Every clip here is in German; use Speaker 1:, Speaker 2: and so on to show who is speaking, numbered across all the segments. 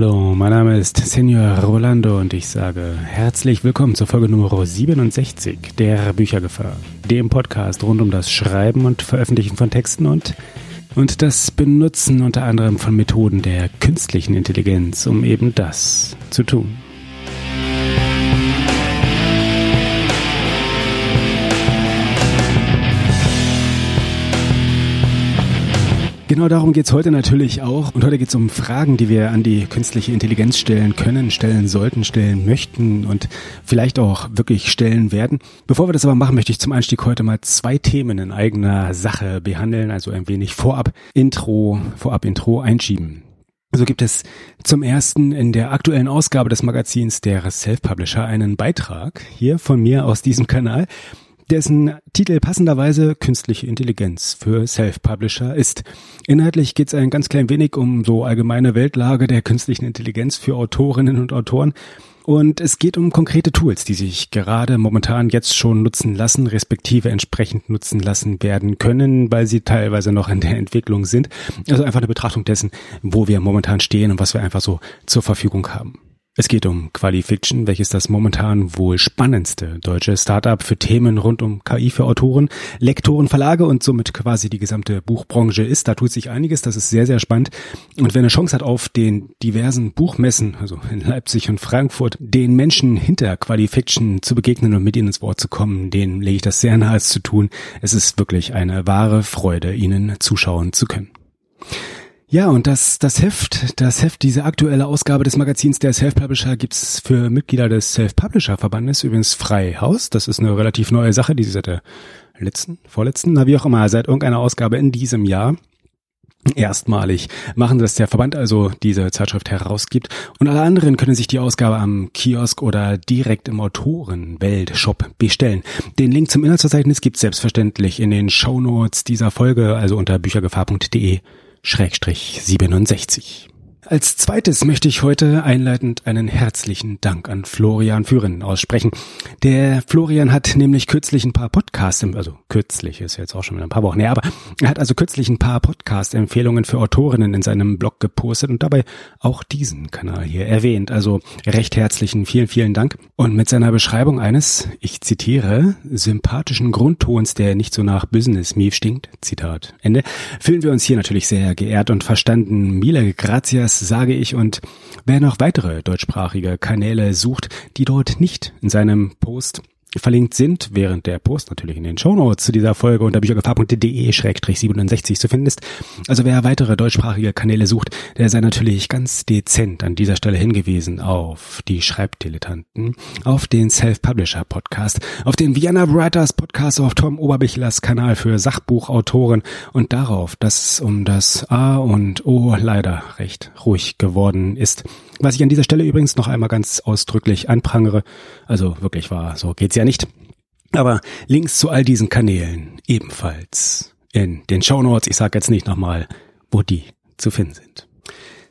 Speaker 1: Hallo, mein Name ist Senor Rolando und ich sage herzlich willkommen zur Folge Nummer 67 der Büchergefahr, dem Podcast rund um das Schreiben und Veröffentlichen von Texten und, und das Benutzen unter anderem von Methoden der künstlichen Intelligenz, um eben das zu tun. Genau darum geht's heute natürlich auch. Und heute geht's um Fragen, die wir an die künstliche Intelligenz stellen können, stellen sollten, stellen möchten und vielleicht auch wirklich stellen werden. Bevor wir das aber machen, möchte ich zum Einstieg heute mal zwei Themen in eigener Sache behandeln, also ein wenig vorab Intro, vorab Intro einschieben. So gibt es zum ersten in der aktuellen Ausgabe des Magazins der Self-Publisher einen Beitrag hier von mir aus diesem Kanal, dessen Titel passenderweise Künstliche Intelligenz für Self-Publisher ist. Inhaltlich geht es ein ganz klein wenig um so allgemeine Weltlage der künstlichen Intelligenz für Autorinnen und Autoren. Und es geht um konkrete Tools, die sich gerade momentan jetzt schon nutzen lassen, respektive entsprechend nutzen lassen werden können, weil sie teilweise noch in der Entwicklung sind. Also einfach eine Betrachtung dessen, wo wir momentan stehen und was wir einfach so zur Verfügung haben. Es geht um Qualifiction, welches das momentan wohl spannendste deutsche Startup für Themen rund um KI für Autoren, Lektoren, Verlage und somit quasi die gesamte Buchbranche ist. Da tut sich einiges, das ist sehr, sehr spannend. Und wer eine Chance hat, auf den diversen Buchmessen, also in Leipzig und Frankfurt, den Menschen hinter Qualifiction zu begegnen und mit ihnen ins Wort zu kommen, denen lege ich das sehr nahe zu tun. Es ist wirklich eine wahre Freude, ihnen zuschauen zu können. Ja, und das, das Heft, das Heft, diese aktuelle Ausgabe des Magazins der Self-Publisher gibt's für Mitglieder des Self-Publisher-Verbandes übrigens frei Haus. Das ist eine relativ neue Sache, die seit der letzten, vorletzten, na wie auch immer, seit irgendeiner Ausgabe in diesem Jahr erstmalig machen, dass der Verband also diese Zeitschrift herausgibt und alle anderen können sich die Ausgabe am Kiosk oder direkt im Autorenwelt-Shop bestellen. Den Link zum Inhaltsverzeichnis gibt's selbstverständlich in den Shownotes dieser Folge, also unter büchergefahr.de Schrägstrich 67. Als zweites möchte ich heute einleitend einen herzlichen Dank an Florian Führen aussprechen. Der Florian hat nämlich kürzlich ein paar Podcasts, also kürzlich ist jetzt auch schon wieder ein paar Wochen her, aber er hat also kürzlich ein paar Podcast-Empfehlungen für Autorinnen in seinem Blog gepostet und dabei auch diesen Kanal hier erwähnt. Also recht herzlichen vielen, vielen Dank. Und mit seiner Beschreibung eines, ich zitiere, sympathischen Grundtons, der nicht so nach Business Mief stinkt, Zitat Ende, fühlen wir uns hier natürlich sehr geehrt und verstanden. Mille gracias sage ich. Und wer noch weitere deutschsprachige Kanäle sucht, die dort nicht in seinem Post verlinkt sind, während der Post natürlich in den Shownotes zu dieser Folge unter büchergefahr.de-67 zu finden ist. Also wer weitere deutschsprachige Kanäle sucht, der sei natürlich ganz dezent an dieser Stelle hingewiesen auf die Schreibdilettanten, auf den Self-Publisher Podcast, auf den Vienna Writers Podcast auf Tom Oberbichlers Kanal für Sachbuchautoren und darauf, dass um das A und O leider recht ruhig geworden ist. Was ich an dieser Stelle übrigens noch einmal ganz ausdrücklich anprangere, also wirklich war, so geht's ja nicht. Aber Links zu all diesen Kanälen ebenfalls in den Show Notes. Ich sage jetzt nicht nochmal, wo die zu finden sind.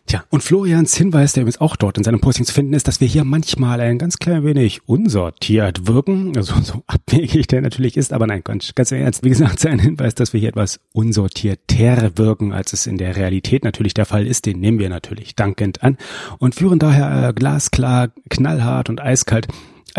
Speaker 1: Tja, und Florians Hinweis, der übrigens auch dort in seinem Posting zu finden ist, dass wir hier manchmal ein ganz klein wenig unsortiert wirken. Also so abwegig der natürlich ist, aber nein, ganz, ganz ernst. Wie gesagt, sein Hinweis, dass wir hier etwas unsortierter wirken, als es in der Realität natürlich der Fall ist, den nehmen wir natürlich dankend an und führen daher äh, glasklar, knallhart und eiskalt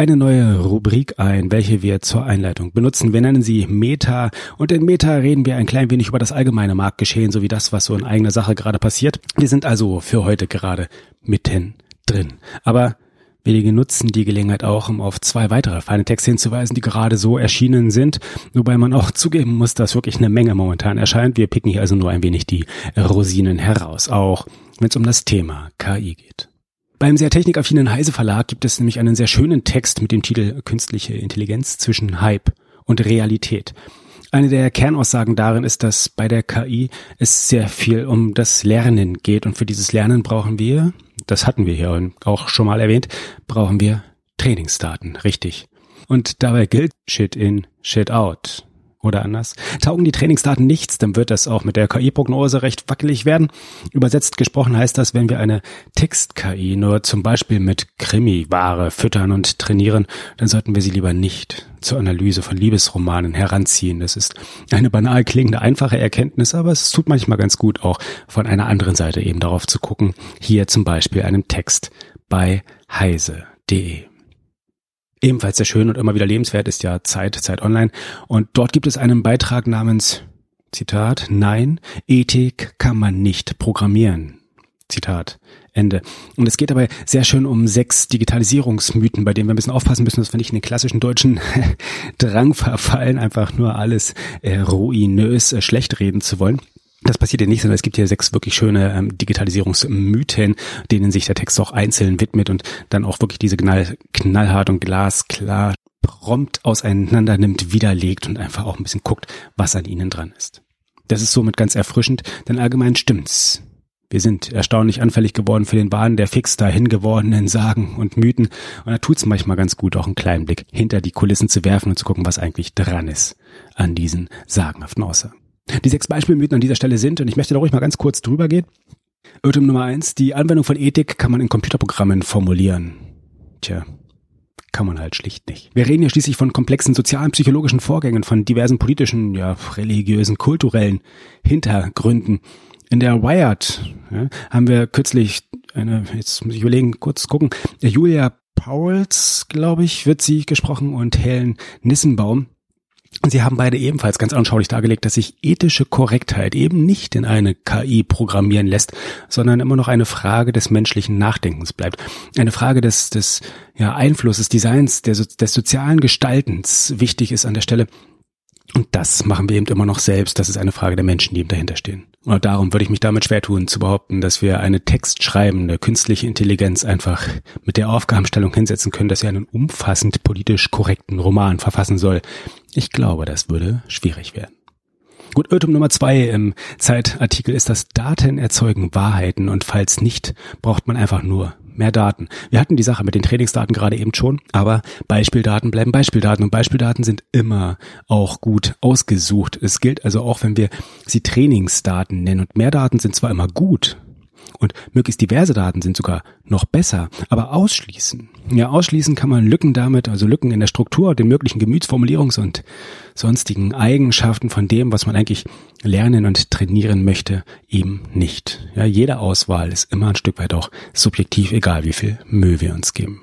Speaker 1: eine neue Rubrik ein, welche wir zur Einleitung benutzen. Wir nennen sie Meta und in Meta reden wir ein klein wenig über das allgemeine Marktgeschehen sowie das, was so in eigener Sache gerade passiert. Wir sind also für heute gerade mitten drin. Aber Wenige nutzen die Gelegenheit auch, um auf zwei weitere feine Texte hinzuweisen, die gerade so erschienen sind, wobei man auch zugeben muss, dass wirklich eine Menge momentan erscheint. Wir picken hier also nur ein wenig die Rosinen heraus, auch wenn es um das Thema KI geht. Beim sehr technikaffinen Heise Verlag gibt es nämlich einen sehr schönen Text mit dem Titel Künstliche Intelligenz zwischen Hype und Realität. Eine der Kernaussagen darin ist, dass bei der KI es sehr viel um das Lernen geht und für dieses Lernen brauchen wir, das hatten wir hier auch schon mal erwähnt, brauchen wir Trainingsdaten, richtig. Und dabei gilt Shit in, Shit out. Oder anders. Taugen die Trainingsdaten nichts, dann wird das auch mit der KI-Prognose recht wackelig werden. Übersetzt gesprochen heißt das, wenn wir eine Text-KI nur zum Beispiel mit Krimi-Ware füttern und trainieren, dann sollten wir sie lieber nicht zur Analyse von Liebesromanen heranziehen. Das ist eine banal klingende, einfache Erkenntnis, aber es tut manchmal ganz gut auch von einer anderen Seite eben darauf zu gucken. Hier zum Beispiel einem Text bei heise.de. Ebenfalls sehr schön und immer wieder lebenswert ist ja Zeit, Zeit Online. Und dort gibt es einen Beitrag namens, Zitat, Nein, Ethik kann man nicht programmieren. Zitat, Ende. Und es geht dabei sehr schön um sechs Digitalisierungsmythen, bei denen wir ein bisschen aufpassen müssen, dass wir nicht in den klassischen deutschen Drang verfallen, einfach nur alles äh, ruinös äh, schlecht reden zu wollen. Das passiert ja nicht, sondern es gibt hier sechs wirklich schöne ähm, Digitalisierungsmythen, denen sich der Text auch einzeln widmet und dann auch wirklich diese knall, knallhart und glasklar prompt auseinander nimmt, widerlegt und einfach auch ein bisschen guckt, was an ihnen dran ist. Das ist somit ganz erfrischend, denn allgemein stimmt's. Wir sind erstaunlich anfällig geworden für den Wahn der fix dahin gewordenen Sagen und Mythen und da tut's manchmal ganz gut, auch einen kleinen Blick hinter die Kulissen zu werfen und zu gucken, was eigentlich dran ist an diesen sagenhaften Aussagen. Die sechs Beispielmythen an dieser Stelle sind, und ich möchte da ruhig mal ganz kurz drüber gehen. Irrtum Nummer eins, die Anwendung von Ethik kann man in Computerprogrammen formulieren. Tja, kann man halt schlicht nicht. Wir reden ja schließlich von komplexen sozialen, psychologischen Vorgängen, von diversen politischen, ja, religiösen, kulturellen Hintergründen. In der Wired ja, haben wir kürzlich eine, jetzt muss ich überlegen, kurz gucken, Julia Pauls, glaube ich, wird sie gesprochen und Helen Nissenbaum sie haben beide ebenfalls ganz anschaulich dargelegt, dass sich ethische Korrektheit eben nicht in eine KI programmieren lässt, sondern immer noch eine Frage des menschlichen Nachdenkens bleibt. Eine Frage des, des ja, Einflusses, Designs, des, des sozialen Gestaltens wichtig ist an der Stelle. Und das machen wir eben immer noch selbst. Das ist eine Frage der Menschen, die eben dahinter stehen. Und darum würde ich mich damit schwer tun, zu behaupten, dass wir eine textschreibende künstliche Intelligenz einfach mit der Aufgabenstellung hinsetzen können, dass sie einen umfassend politisch korrekten Roman verfassen soll. Ich glaube, das würde schwierig werden. Gut, Irrtum Nummer zwei im Zeitartikel ist, dass Daten erzeugen Wahrheiten und falls nicht, braucht man einfach nur mehr Daten. Wir hatten die Sache mit den Trainingsdaten gerade eben schon, aber Beispieldaten bleiben Beispieldaten und Beispieldaten sind immer auch gut ausgesucht. Es gilt also auch, wenn wir sie Trainingsdaten nennen und mehr Daten sind zwar immer gut, und möglichst diverse Daten sind sogar noch besser. Aber ausschließen, ja, ausschließen kann man Lücken damit, also Lücken in der Struktur, den möglichen Gemütsformulierungs- und sonstigen Eigenschaften von dem, was man eigentlich lernen und trainieren möchte, eben nicht. Ja, jede Auswahl ist immer ein Stück weit auch subjektiv, egal wie viel Mühe wir uns geben.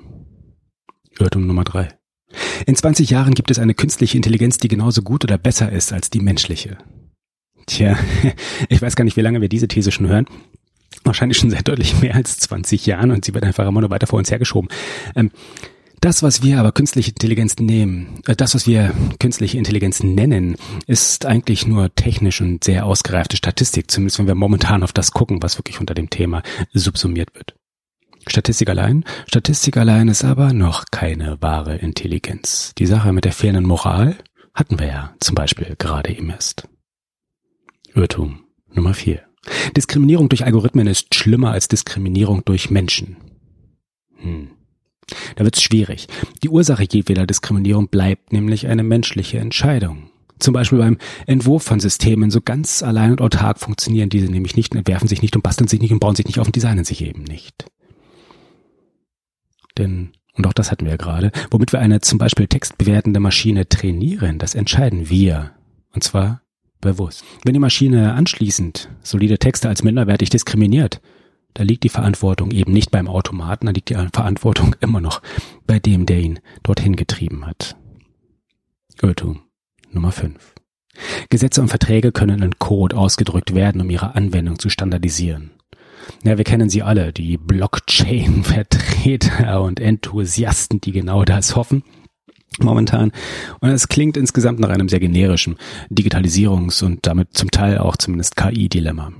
Speaker 1: Irrtum Nummer drei. In 20 Jahren gibt es eine künstliche Intelligenz, die genauso gut oder besser ist als die menschliche. Tja, ich weiß gar nicht, wie lange wir diese These schon hören wahrscheinlich schon seit deutlich mehr als 20 Jahren und sie wird einfach immer nur weiter vor uns hergeschoben. Ähm, das, was wir aber künstliche Intelligenz nehmen, äh, das, was wir künstliche Intelligenz nennen, ist eigentlich nur technisch und sehr ausgereifte Statistik, zumindest wenn wir momentan auf das gucken, was wirklich unter dem Thema subsumiert wird. Statistik allein? Statistik allein ist aber noch keine wahre Intelligenz. Die Sache mit der fehlenden Moral hatten wir ja zum Beispiel gerade eben erst. Irrtum Nummer vier. Diskriminierung durch Algorithmen ist schlimmer als Diskriminierung durch Menschen. Hm. Da wird's schwierig. Die Ursache jedweder Diskriminierung bleibt nämlich eine menschliche Entscheidung. Zum Beispiel beim Entwurf von Systemen so ganz allein und autark funktionieren diese nämlich nicht, entwerfen sich nicht und basteln sich nicht und bauen sich nicht auf und designen sich eben nicht. Denn, und auch das hatten wir ja gerade, womit wir eine zum Beispiel textbewertende Maschine trainieren, das entscheiden wir. Und zwar bewusst. Wenn die Maschine anschließend solide Texte als minderwertig diskriminiert, da liegt die Verantwortung eben nicht beim Automaten, da liegt die Verantwortung immer noch bei dem, der ihn dorthin getrieben hat. Irrtum Nummer 5. Gesetze und Verträge können in Code ausgedrückt werden, um ihre Anwendung zu standardisieren. Ja, wir kennen sie alle, die Blockchain-Vertreter und Enthusiasten, die genau das hoffen momentan. Und es klingt insgesamt nach einem sehr generischen Digitalisierungs- und damit zum Teil auch zumindest KI-Dilemma.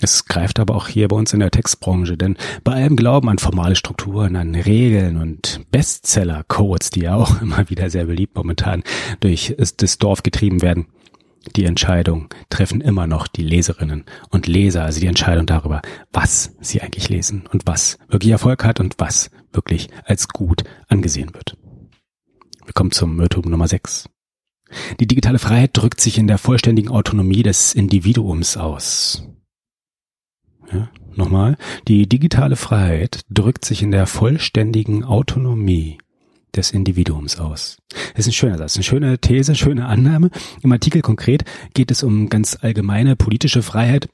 Speaker 1: Es greift aber auch hier bei uns in der Textbranche, denn bei allem Glauben an formale Strukturen, an Regeln und Bestseller-Codes, die ja auch immer wieder sehr beliebt momentan durch das Dorf getrieben werden, die Entscheidung treffen immer noch die Leserinnen und Leser, also die Entscheidung darüber, was sie eigentlich lesen und was wirklich Erfolg hat und was wirklich als gut angesehen wird. Wir kommen zum Irrtum Nummer 6. Die digitale Freiheit drückt sich in der vollständigen Autonomie des Individuums aus. Ja, nochmal. Die digitale Freiheit drückt sich in der vollständigen Autonomie des Individuums aus. Das ist ein schöner Satz, eine schöne These, schöne Annahme. Im Artikel konkret geht es um ganz allgemeine politische Freiheit.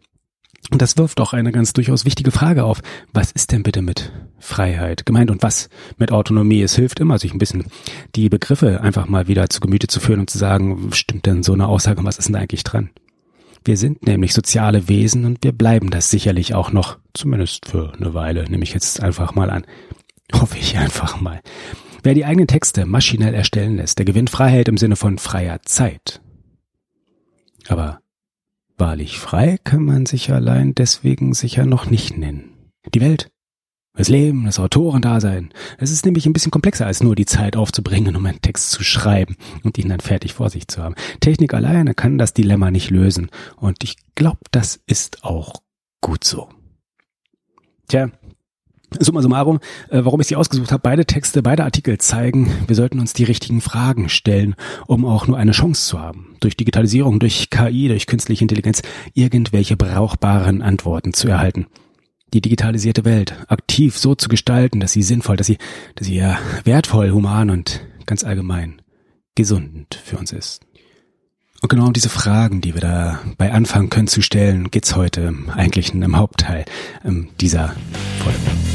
Speaker 1: Und das wirft auch eine ganz durchaus wichtige Frage auf. Was ist denn bitte mit Freiheit gemeint und was mit Autonomie? Es hilft immer, sich ein bisschen die Begriffe einfach mal wieder zu Gemüte zu führen und zu sagen, stimmt denn so eine Aussage, was ist denn eigentlich dran? Wir sind nämlich soziale Wesen und wir bleiben das sicherlich auch noch, zumindest für eine Weile, nehme ich jetzt einfach mal an. Hoffe ich einfach mal. Wer die eigenen Texte maschinell erstellen lässt, der gewinnt Freiheit im Sinne von freier Zeit. Aber wahrlich frei kann man sich allein deswegen sicher noch nicht nennen. Die Welt, das Leben, das Autorendasein, es ist nämlich ein bisschen komplexer als nur die Zeit aufzubringen, um einen Text zu schreiben und ihn dann fertig vor sich zu haben. Technik alleine kann das Dilemma nicht lösen und ich glaube, das ist auch gut so. Tja, Summa summarum, äh, warum ich sie ausgesucht habe, beide Texte, beide Artikel zeigen, wir sollten uns die richtigen Fragen stellen, um auch nur eine Chance zu haben, durch Digitalisierung, durch KI, durch künstliche Intelligenz irgendwelche brauchbaren Antworten zu erhalten. Die digitalisierte Welt aktiv so zu gestalten, dass sie sinnvoll, dass sie, dass sie ja wertvoll, human und ganz allgemein gesund für uns ist. Und genau um diese Fragen, die wir da bei anfangen können zu stellen, geht's heute eigentlich im Hauptteil ähm, dieser Folge.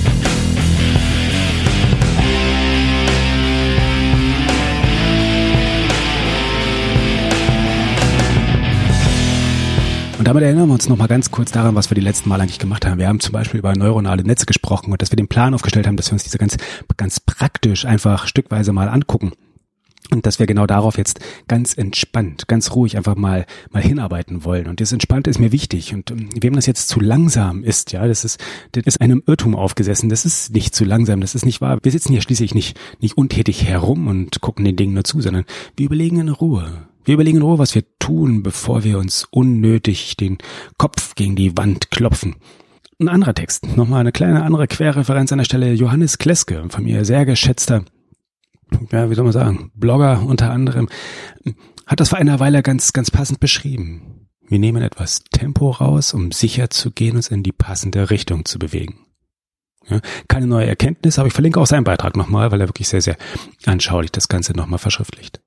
Speaker 1: Und damit erinnern wir uns noch mal ganz kurz daran, was wir die letzten Mal eigentlich gemacht haben. Wir haben zum Beispiel über neuronale Netze gesprochen und dass wir den Plan aufgestellt haben, dass wir uns diese ganz, ganz praktisch einfach stückweise mal angucken. Und dass wir genau darauf jetzt ganz entspannt, ganz ruhig einfach mal, mal hinarbeiten wollen. Und das Entspannte ist mir wichtig. Und ähm, wem das jetzt zu langsam ist, ja, das ist, das ist einem Irrtum aufgesessen. Das ist nicht zu langsam. Das ist nicht wahr. Wir sitzen hier schließlich nicht, nicht untätig herum und gucken den Dingen nur zu, sondern wir überlegen in Ruhe. Wir überlegen in Ruhe, was wir tun, bevor wir uns unnötig den Kopf gegen die Wand klopfen. Ein anderer Text, nochmal eine kleine andere Querreferenz an der Stelle, Johannes Kleske, von mir sehr geschätzter, ja, wie soll man sagen, Blogger unter anderem, hat das vor einer Weile ganz, ganz passend beschrieben. Wir nehmen etwas Tempo raus, um sicher zu gehen, uns in die passende Richtung zu bewegen. Ja, keine neue Erkenntnis, aber ich verlinke auch seinen Beitrag nochmal, weil er wirklich sehr, sehr anschaulich das Ganze nochmal verschriftlicht.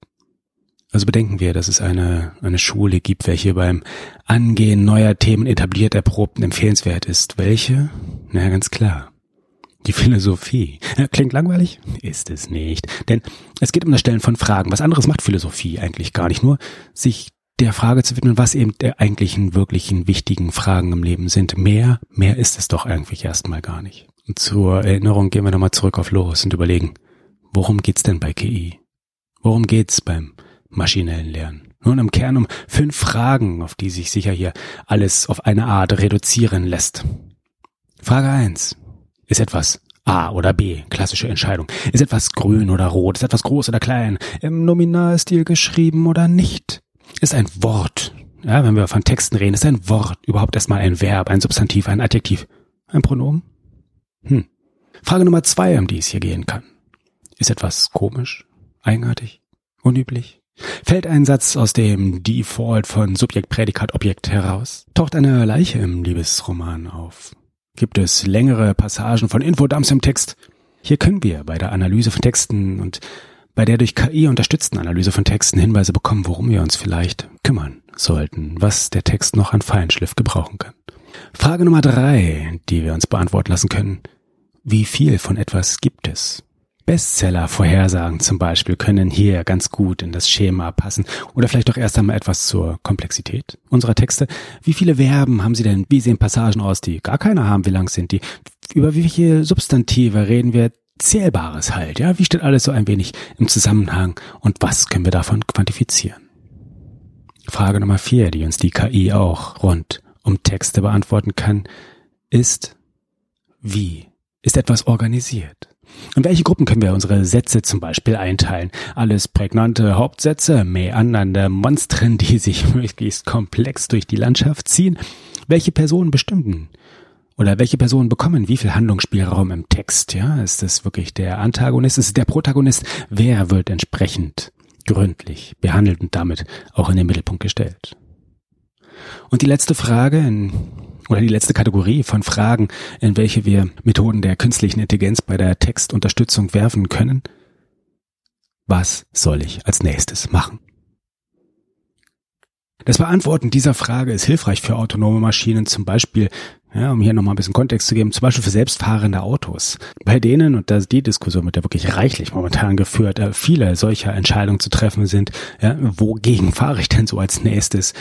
Speaker 1: Also bedenken wir, dass es eine, eine Schule gibt, welche beim Angehen neuer Themen etabliert, erprobt und empfehlenswert ist. Welche? Na, ganz klar. Die Philosophie. Klingt langweilig? Ist es nicht. Denn es geht um das Stellen von Fragen. Was anderes macht Philosophie eigentlich gar nicht. Nur sich der Frage zu widmen, was eben der eigentlichen, wirklichen, wichtigen Fragen im Leben sind. Mehr, mehr ist es doch eigentlich erstmal gar nicht. Und zur Erinnerung gehen wir nochmal zurück auf Los und überlegen, worum geht's denn bei KI? Worum geht's beim maschinellen Lernen. Nun im Kern um fünf Fragen, auf die sich sicher hier alles auf eine Art reduzieren lässt. Frage eins: Ist etwas A oder B, klassische Entscheidung. Ist etwas grün oder rot? Ist etwas groß oder klein? Im Nominalstil geschrieben oder nicht? Ist ein Wort, ja, wenn wir von Texten reden, ist ein Wort überhaupt erstmal ein Verb, ein Substantiv, ein Adjektiv, ein Pronomen? Hm. Frage Nummer zwei, um die es hier gehen kann. Ist etwas komisch, eigenartig, unüblich? Fällt ein Satz aus dem Default von Subjekt, Prädikat, Objekt heraus? Taucht eine Leiche im Liebesroman auf? Gibt es längere Passagen von Infodumps im Text? Hier können wir bei der Analyse von Texten und bei der durch KI unterstützten Analyse von Texten Hinweise bekommen, worum wir uns vielleicht kümmern sollten, was der Text noch an Feinschliff gebrauchen kann. Frage Nummer drei, die wir uns beantworten lassen können. Wie viel von etwas gibt es? Bestseller-Vorhersagen zum Beispiel können hier ganz gut in das Schema passen oder vielleicht doch erst einmal etwas zur Komplexität unserer Texte. Wie viele Verben haben Sie denn? Wie sehen Passagen aus, die gar keine haben? Wie lang sind die? Über viele Substantive reden wir? Zählbares halt, ja? Wie steht alles so ein wenig im Zusammenhang und was können wir davon quantifizieren? Frage Nummer vier, die uns die KI auch rund um Texte beantworten kann, ist, wie ist etwas organisiert? In welche Gruppen können wir unsere Sätze zum Beispiel einteilen? Alles prägnante Hauptsätze, meandernde Monstren, die sich möglichst komplex durch die Landschaft ziehen? Welche Personen bestimmen? Oder welche Personen bekommen wie viel Handlungsspielraum im Text? Ja, ist es wirklich der Antagonist? Ist es der Protagonist? Wer wird entsprechend gründlich behandelt und damit auch in den Mittelpunkt gestellt. Und die letzte Frage in, oder die letzte Kategorie von Fragen, in welche wir Methoden der künstlichen Intelligenz bei der Textunterstützung werfen können. Was soll ich als nächstes machen? Das Beantworten dieser Frage ist hilfreich für autonome Maschinen, zum Beispiel, ja, um hier nochmal ein bisschen Kontext zu geben, zum Beispiel für selbstfahrende Autos. Bei denen, und das, die Diskussion wird ja wirklich reichlich momentan geführt, äh, viele solcher Entscheidungen zu treffen sind, ja, wogegen fahre ich denn so als nächstes?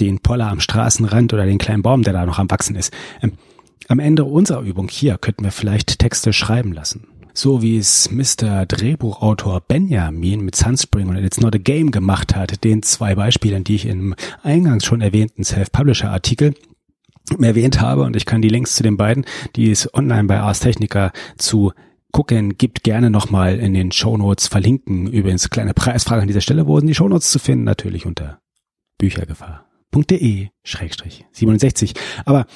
Speaker 1: Den Poller am Straßenrand oder den kleinen Baum, der da noch am Wachsen ist? Ähm, am Ende unserer Übung hier könnten wir vielleicht Texte schreiben lassen so wie es Mr. Drehbuchautor Benjamin mit Sunspring und It's Not a Game gemacht hat, den zwei Beispielen, die ich im eingangs schon erwähnten Self-Publisher-Artikel erwähnt habe und ich kann die Links zu den beiden, die es online bei Ars Technica zu gucken, gibt gerne nochmal in den Shownotes verlinken. Übrigens kleine Preisfrage an dieser Stelle, wo sind die Shownotes zu finden? Natürlich unter Büchergefahr schrägstrich 67. Aber,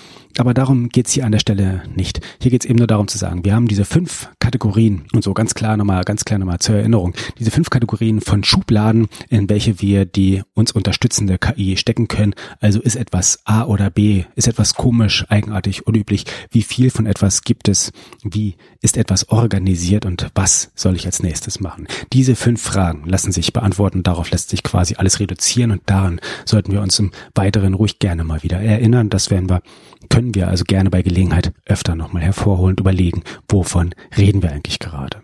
Speaker 1: aber darum geht's hier an der Stelle nicht. Hier geht's eben nur darum zu sagen, wir haben diese fünf Kategorien und so ganz klar nochmal, ganz klar nochmal zur Erinnerung, diese fünf Kategorien von Schubladen, in welche wir die uns unterstützende KI stecken können. Also ist etwas A oder B, ist etwas komisch, eigenartig, unüblich, wie viel von etwas gibt es, wie ist etwas organisiert und was soll ich als nächstes machen? Diese fünf Fragen lassen sich beantworten, darauf lässt sich quasi alles reduzieren und daran sollten wir uns im Weiteren ruhig gerne mal wieder erinnern. Das werden wir, können wir also gerne bei Gelegenheit öfter nochmal hervorholen, überlegen, wovon reden wir eigentlich gerade.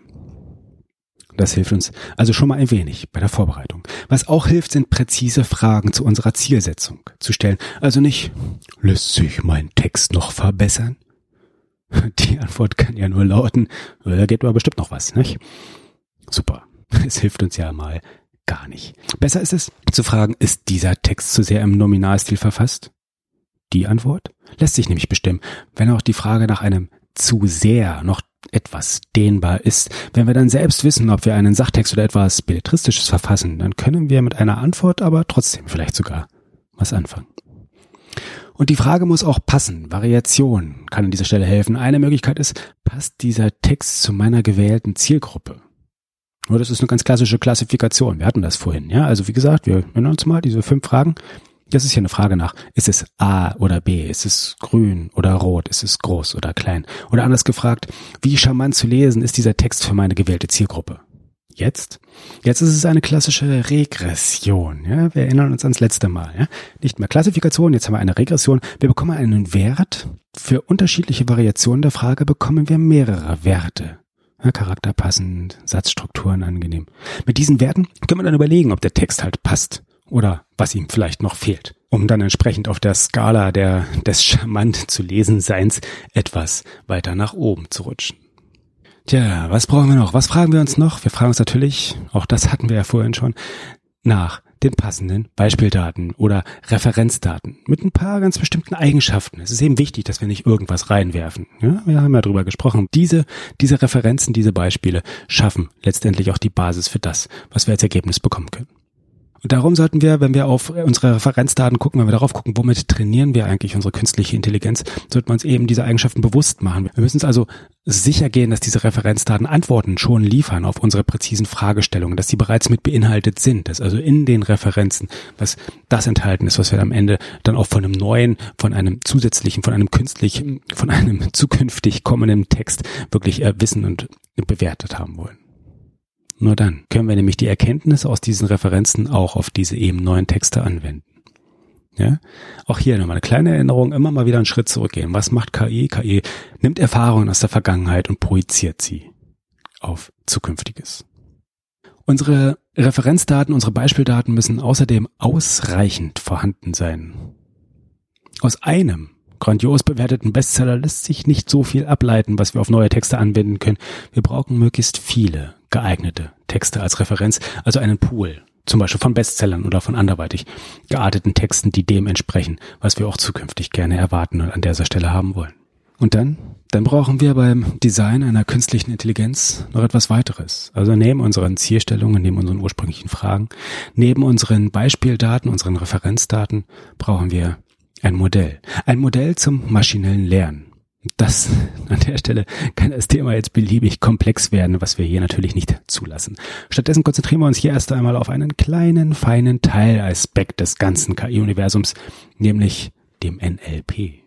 Speaker 1: Das hilft uns also schon mal ein wenig bei der Vorbereitung. Was auch hilft, sind präzise Fragen zu unserer Zielsetzung zu stellen. Also nicht, lässt sich mein Text noch verbessern? Die Antwort kann ja nur lauten, da geht aber bestimmt noch was, nicht? Super. Es hilft uns ja mal gar nicht. Besser ist es zu fragen, ist dieser Text zu sehr im Nominalstil verfasst? Die Antwort lässt sich nämlich bestimmen, wenn auch die Frage nach einem zu sehr noch etwas dehnbar ist. Wenn wir dann selbst wissen, ob wir einen Sachtext oder etwas Belletristisches verfassen, dann können wir mit einer Antwort aber trotzdem vielleicht sogar was anfangen. Und die Frage muss auch passen. Variation kann an dieser Stelle helfen. Eine Möglichkeit ist, passt dieser Text zu meiner gewählten Zielgruppe? Nur das ist eine ganz klassische Klassifikation. Wir hatten das vorhin. Ja, also wie gesagt, wir erinnern uns mal diese fünf Fragen. Das ist hier eine Frage nach, ist es A oder B? Ist es grün oder rot? Ist es groß oder klein? Oder anders gefragt, wie charmant zu lesen ist dieser Text für meine gewählte Zielgruppe? Jetzt? Jetzt ist es eine klassische Regression. Ja? Wir erinnern uns ans letzte Mal. Ja? Nicht mehr Klassifikation, jetzt haben wir eine Regression. Wir bekommen einen Wert. Für unterschiedliche Variationen der Frage bekommen wir mehrere Werte. Ja, Charakter passend, Satzstrukturen angenehm. Mit diesen Werten können wir dann überlegen, ob der Text halt passt oder was ihm vielleicht noch fehlt, um dann entsprechend auf der Skala der, des charmant zu lesen Seins etwas weiter nach oben zu rutschen. Tja, was brauchen wir noch? Was fragen wir uns noch? Wir fragen uns natürlich, auch das hatten wir ja vorhin schon, nach den passenden Beispieldaten oder Referenzdaten mit ein paar ganz bestimmten Eigenschaften. Es ist eben wichtig, dass wir nicht irgendwas reinwerfen. Ja, wir haben ja drüber gesprochen. Diese, diese Referenzen, diese Beispiele schaffen letztendlich auch die Basis für das, was wir als Ergebnis bekommen können. Und darum sollten wir, wenn wir auf unsere Referenzdaten gucken, wenn wir darauf gucken, womit trainieren wir eigentlich unsere künstliche Intelligenz, sollten wir uns eben diese Eigenschaften bewusst machen. Wir müssen uns also sicher gehen, dass diese Referenzdaten Antworten schon liefern auf unsere präzisen Fragestellungen, dass sie bereits mit beinhaltet sind, dass also in den Referenzen, was das enthalten ist, was wir am Ende dann auch von einem neuen, von einem zusätzlichen, von einem künstlichen, von einem zukünftig kommenden Text wirklich äh, wissen und bewertet haben wollen. Nur dann können wir nämlich die Erkenntnisse aus diesen Referenzen auch auf diese eben neuen Texte anwenden. Ja? Auch hier nochmal eine kleine Erinnerung, immer mal wieder einen Schritt zurückgehen. Was macht KI? KI nimmt Erfahrungen aus der Vergangenheit und projiziert sie auf Zukünftiges. Unsere Referenzdaten, unsere Beispieldaten müssen außerdem ausreichend vorhanden sein. Aus einem grandios bewerteten Bestseller lässt sich nicht so viel ableiten, was wir auf neue Texte anwenden können. Wir brauchen möglichst viele geeignete Texte als Referenz, also einen Pool, zum Beispiel von Bestsellern oder von anderweitig gearteten Texten, die dem entsprechen, was wir auch zukünftig gerne erwarten und an dieser Stelle haben wollen. Und dann, dann brauchen wir beim Design einer künstlichen Intelligenz noch etwas weiteres. Also neben unseren Zielstellungen, neben unseren ursprünglichen Fragen, neben unseren Beispieldaten, unseren Referenzdaten, brauchen wir ein Modell. Ein Modell zum maschinellen Lernen. Das an der Stelle kann das Thema jetzt beliebig komplex werden, was wir hier natürlich nicht zulassen. Stattdessen konzentrieren wir uns hier erst einmal auf einen kleinen, feinen Teilaspekt des ganzen KI-Universums, nämlich dem NLP.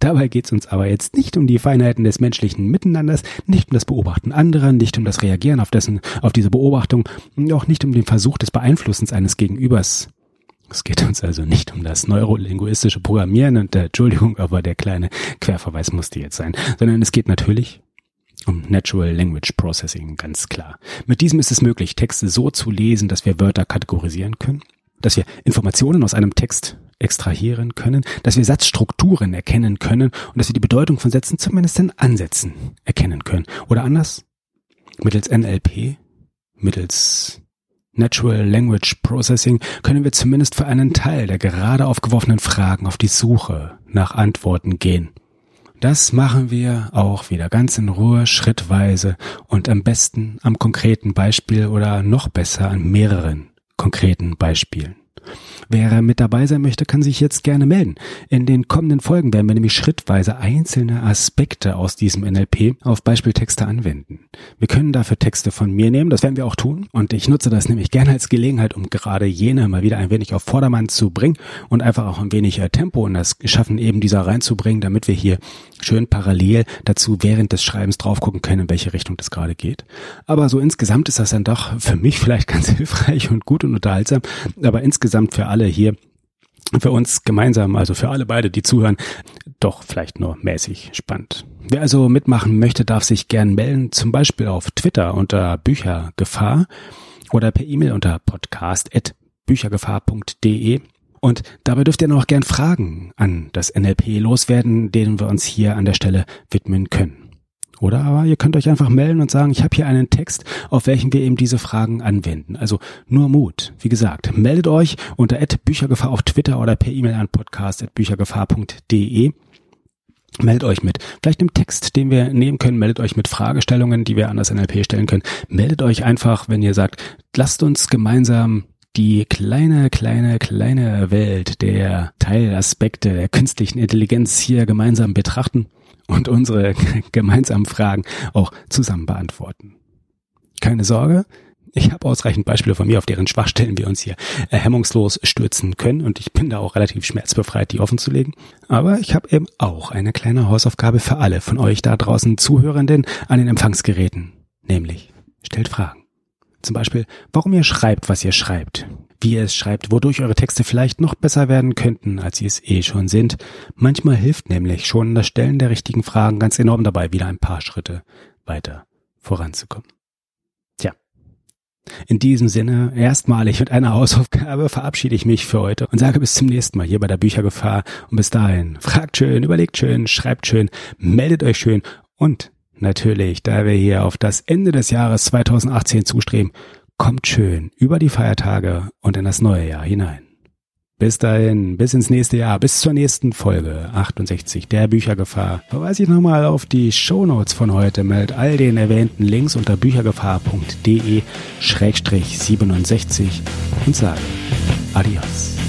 Speaker 1: Dabei geht es uns aber jetzt nicht um die Feinheiten des menschlichen Miteinanders, nicht um das Beobachten anderer, nicht um das Reagieren auf dessen, auf diese Beobachtung und auch nicht um den Versuch des Beeinflussens eines Gegenübers. Es geht uns also nicht um das neurolinguistische Programmieren und äh, Entschuldigung, aber der kleine Querverweis musste jetzt sein, sondern es geht natürlich um Natural Language Processing, ganz klar. Mit diesem ist es möglich, Texte so zu lesen, dass wir Wörter kategorisieren können, dass wir Informationen aus einem Text extrahieren können, dass wir Satzstrukturen erkennen können und dass wir die Bedeutung von Sätzen zumindest in Ansätzen erkennen können. Oder anders, mittels NLP, mittels Natural Language Processing können wir zumindest für einen Teil der gerade aufgeworfenen Fragen auf die Suche nach Antworten gehen. Das machen wir auch wieder ganz in Ruhe, schrittweise und am besten am konkreten Beispiel oder noch besser an mehreren konkreten Beispielen. Wer mit dabei sein möchte, kann sich jetzt gerne melden. In den kommenden Folgen werden wir nämlich schrittweise einzelne Aspekte aus diesem NLP auf Beispieltexte anwenden. Wir können dafür Texte von mir nehmen, das werden wir auch tun. Und ich nutze das nämlich gerne als Gelegenheit, um gerade jene mal wieder ein wenig auf Vordermann zu bringen und einfach auch ein wenig äh, Tempo in das Schaffen eben dieser reinzubringen, damit wir hier schön parallel dazu während des Schreibens drauf gucken können, in welche Richtung das gerade geht. Aber so insgesamt ist das dann doch für mich vielleicht ganz hilfreich und gut und unterhaltsam, aber insgesamt für alle hier für uns gemeinsam, also für alle beide, die zuhören, doch vielleicht nur mäßig spannend. Wer also mitmachen möchte, darf sich gern melden, zum Beispiel auf Twitter unter Büchergefahr oder per E-Mail unter podcast.büchergefahr.de. Und dabei dürft ihr noch gern Fragen an das NLP loswerden, denen wir uns hier an der Stelle widmen können. Oder aber ihr könnt euch einfach melden und sagen, ich habe hier einen Text, auf welchen wir eben diese Fragen anwenden. Also nur Mut. Wie gesagt, meldet euch unter Büchergefahr auf Twitter oder per E-Mail an podcast.büchergefahr.de. Meldet euch mit vielleicht einem Text, den wir nehmen können. Meldet euch mit Fragestellungen, die wir an das NLP stellen können. Meldet euch einfach, wenn ihr sagt, lasst uns gemeinsam die kleine, kleine, kleine Welt der Teilaspekte der künstlichen Intelligenz hier gemeinsam betrachten und unsere gemeinsamen Fragen auch zusammen beantworten. Keine Sorge, ich habe ausreichend Beispiele von mir, auf deren Schwachstellen wir uns hier hemmungslos stürzen können und ich bin da auch relativ schmerzbefreit, die offen zu legen. Aber ich habe eben auch eine kleine Hausaufgabe für alle von euch da draußen Zuhörenden an den Empfangsgeräten, nämlich stellt Fragen. Zum Beispiel, warum ihr schreibt, was ihr schreibt, wie ihr es schreibt, wodurch eure Texte vielleicht noch besser werden könnten, als sie es eh schon sind. Manchmal hilft nämlich schon das Stellen der richtigen Fragen ganz enorm dabei, wieder ein paar Schritte weiter voranzukommen. Tja. In diesem Sinne, erstmalig mit einer Hausaufgabe verabschiede ich mich für heute und sage bis zum nächsten Mal hier bei der Büchergefahr. Und bis dahin, fragt schön, überlegt schön, schreibt schön, meldet euch schön und natürlich, da wir hier auf das Ende des Jahres 2018 zustreben, kommt schön über die Feiertage und in das neue Jahr hinein. Bis dahin, bis ins nächste Jahr, bis zur nächsten Folge 68 der Büchergefahr. Verweise ich nochmal auf die Shownotes von heute mit all den erwähnten Links unter büchergefahr.de-67 und sage Adios.